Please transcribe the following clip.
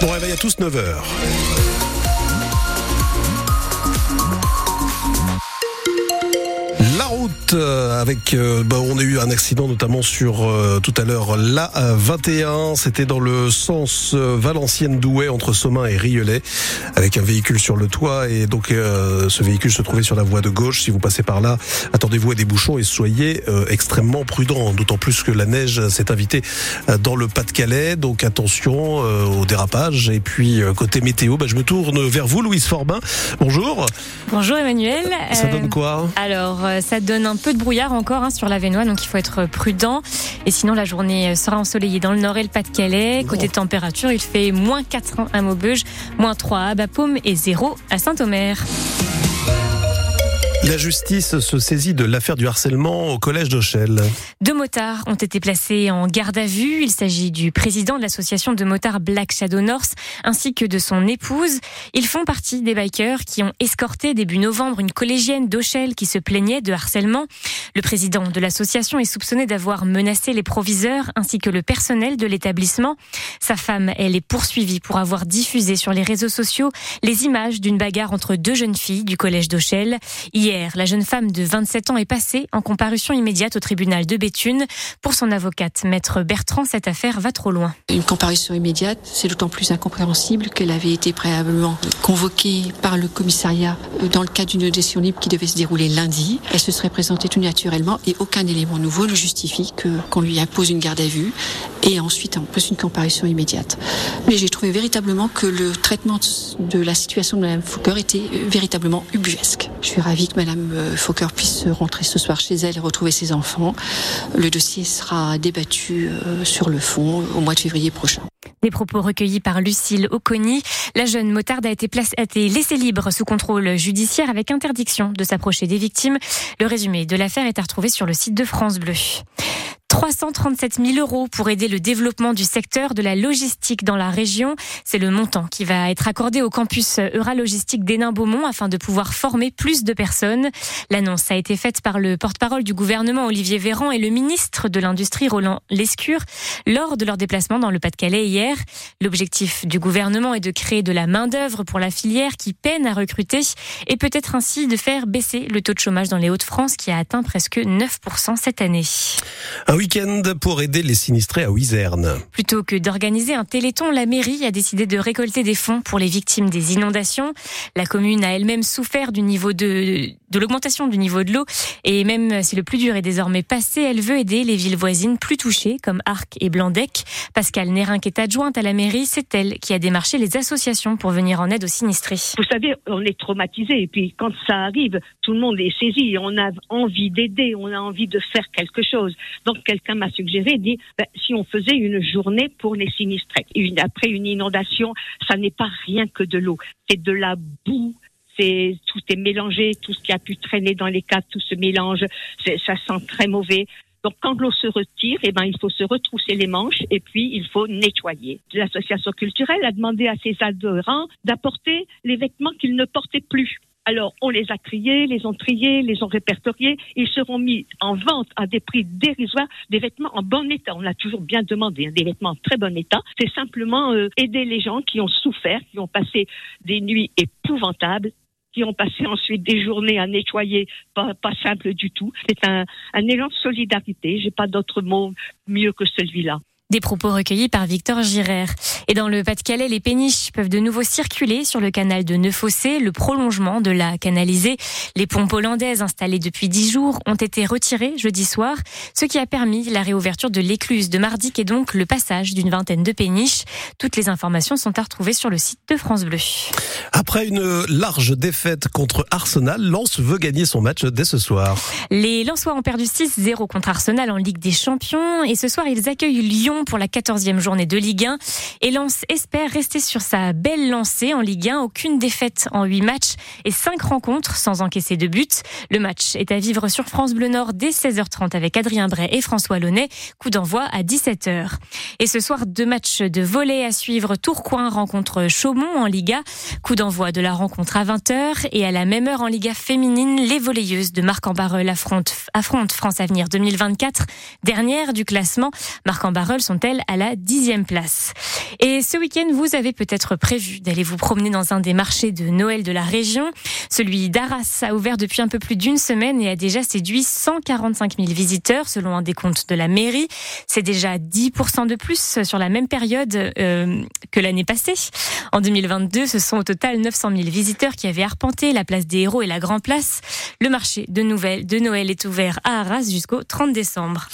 Bon réveil à tous 9h. Route euh, avec euh, bah, on a eu un accident notamment sur euh, tout à l'heure la 21 c'était dans le sens Valenciennes Douai entre Somain et Rielet avec un véhicule sur le toit. Et donc ce véhicule se trouvait sur la voie de gauche. Si vous passez par là attendez-vous à des bouchons et soyez extrêmement prudents. D'autant plus que la neige s'est invitée dans le Pas-de-Calais. Donc attention au dérapage. Et puis côté météo bah, je me tourne vers vous Louise Forbin. Bonjour. Bonjour Emmanuel. Ça donne quoi? alors ça donne un peu de brouillard encore hein, sur la Vénois, donc il faut être prudent. Et sinon, la journée sera ensoleillée dans le nord et le Pas-de-Calais. Côté température, il fait moins 4 à Maubeuge, moins 3 à Bapaume et 0 à Saint-Omer. La justice se saisit de l'affaire du harcèlement au collège d'Auchel. Deux motards ont été placés en garde à vue. Il s'agit du président de l'association de motards Black Shadow North ainsi que de son épouse. Ils font partie des bikers qui ont escorté début novembre une collégienne d'Auchel qui se plaignait de harcèlement. Le président de l'association est soupçonné d'avoir menacé les proviseurs ainsi que le personnel de l'établissement. Sa femme, elle est poursuivie pour avoir diffusé sur les réseaux sociaux les images d'une bagarre entre deux jeunes filles du collège d'Auchel. Hier, la jeune femme de 27 ans est passée en comparution immédiate au tribunal de Béthune. Pour son avocate, maître Bertrand, cette affaire va trop loin. Une comparution immédiate, c'est d'autant plus incompréhensible qu'elle avait été préalablement convoquée par le commissariat dans le cadre d'une audition libre qui devait se dérouler lundi. Elle se serait présentée tout naturellement et aucun élément nouveau ne justifie que qu'on lui impose une garde à vue et ensuite on pose une comparution immédiate. Mais j'ai trouvé véritablement que le traitement de la situation de Mme Foucault était véritablement ubuesque. Je suis ravie que Madame euh, Fokker puisse rentrer ce soir chez elle et retrouver ses enfants. Le dossier sera débattu euh, sur le fond au mois de février prochain. Des propos recueillis par Lucille Oconi. La jeune motarde a été, a été laissée libre sous contrôle judiciaire avec interdiction de s'approcher des victimes. Le résumé de l'affaire est à retrouver sur le site de France Bleu. 337 000 euros pour aider le développement du secteur de la logistique dans la région. C'est le montant qui va être accordé au campus Euralogistique d'Hénin-Beaumont afin de pouvoir former plus de personnes. L'annonce a été faite par le porte-parole du gouvernement Olivier Véran et le ministre de l'Industrie Roland Lescure lors de leur déplacement dans le Pas-de-Calais hier. L'objectif du gouvernement est de créer de la main-d'œuvre pour la filière qui peine à recruter et peut-être ainsi de faire baisser le taux de chômage dans les Hauts-de-France qui a atteint presque 9% cette année week-end pour aider les sinistrés à Wizerne. Plutôt que d'organiser un téléthon, la mairie a décidé de récolter des fonds pour les victimes des inondations. La commune a elle-même souffert du niveau de, de l'augmentation du niveau de l'eau et même si le plus dur est désormais passé, elle veut aider les villes voisines plus touchées comme Arc et Blandec. Pascal Nérin, qui est adjointe à la mairie, c'est elle qui a démarché les associations pour venir en aide aux sinistrés. Vous savez, on est traumatisé et puis quand ça arrive, tout le monde est saisi. On a envie d'aider, on a envie de faire quelque chose. Donc quelqu'un m'a suggéré, dit, ben, si on faisait une journée pour les sinistrés. Après une inondation, ça n'est pas rien que de l'eau, c'est de la boue, tout est mélangé, tout ce qui a pu traîner dans les caves, tout se mélange, ça sent très mauvais. Donc quand l'eau se retire, eh ben il faut se retrousser les manches et puis il faut nettoyer. L'association culturelle a demandé à ses adhérents d'apporter les vêtements qu'ils ne portaient plus. Alors, on les a triés, les ont triés, les ont répertoriés. Ils seront mis en vente à des prix dérisoires, des vêtements en bon état. On a toujours bien demandé, hein, des vêtements en très bon état. C'est simplement euh, aider les gens qui ont souffert, qui ont passé des nuits épouvantables qui ont passé ensuite des journées à nettoyer, pas, pas simple du tout. C'est un, un élan de solidarité. J'ai pas d'autre mot mieux que celui-là. Des propos recueillis par Victor Girard. Et dans le Pas-de-Calais, les péniches peuvent de nouveau circuler sur le canal de Neuf-Fossé, le prolongement de la canalisée. Les pompes hollandaises installées depuis dix jours ont été retirées jeudi soir, ce qui a permis la réouverture de l'écluse de Mardic et donc le passage d'une vingtaine de péniches. Toutes les informations sont à retrouver sur le site de France Bleu. Après une large défaite contre Arsenal, Lens veut gagner son match dès ce soir. Les Lensois ont perdu 6-0 contre Arsenal en Ligue des Champions et ce soir ils accueillent Lyon pour la 14e journée de Ligue 1. Et Lens espère rester sur sa belle lancée en Ligue 1. Aucune défaite en 8 matchs et 5 rencontres sans encaisser de but. Le match est à vivre sur France Bleu Nord dès 16h30 avec Adrien Bray et François Launay. Coup d'envoi à 17h. Et ce soir, deux matchs de volley à suivre. Tourcoing rencontre Chaumont en Liga. Coup d'envoi de la rencontre à 20h. Et à la même heure en Liga féminine, les volleyeuses de Marc-en-Barreul affrontent, affrontent France Avenir 2024. Dernière du classement. Marc-en-Barreul sont-elles à la dixième place? Et ce week-end, vous avez peut-être prévu d'aller vous promener dans un des marchés de Noël de la région. Celui d'Arras a ouvert depuis un peu plus d'une semaine et a déjà séduit 145 000 visiteurs selon un décompte de la mairie. C'est déjà 10% de plus sur la même période euh, que l'année passée. En 2022, ce sont au total 900 000 visiteurs qui avaient arpenté la place des héros et la Grand Place. Le marché de, de Noël est ouvert à Arras jusqu'au 30 décembre.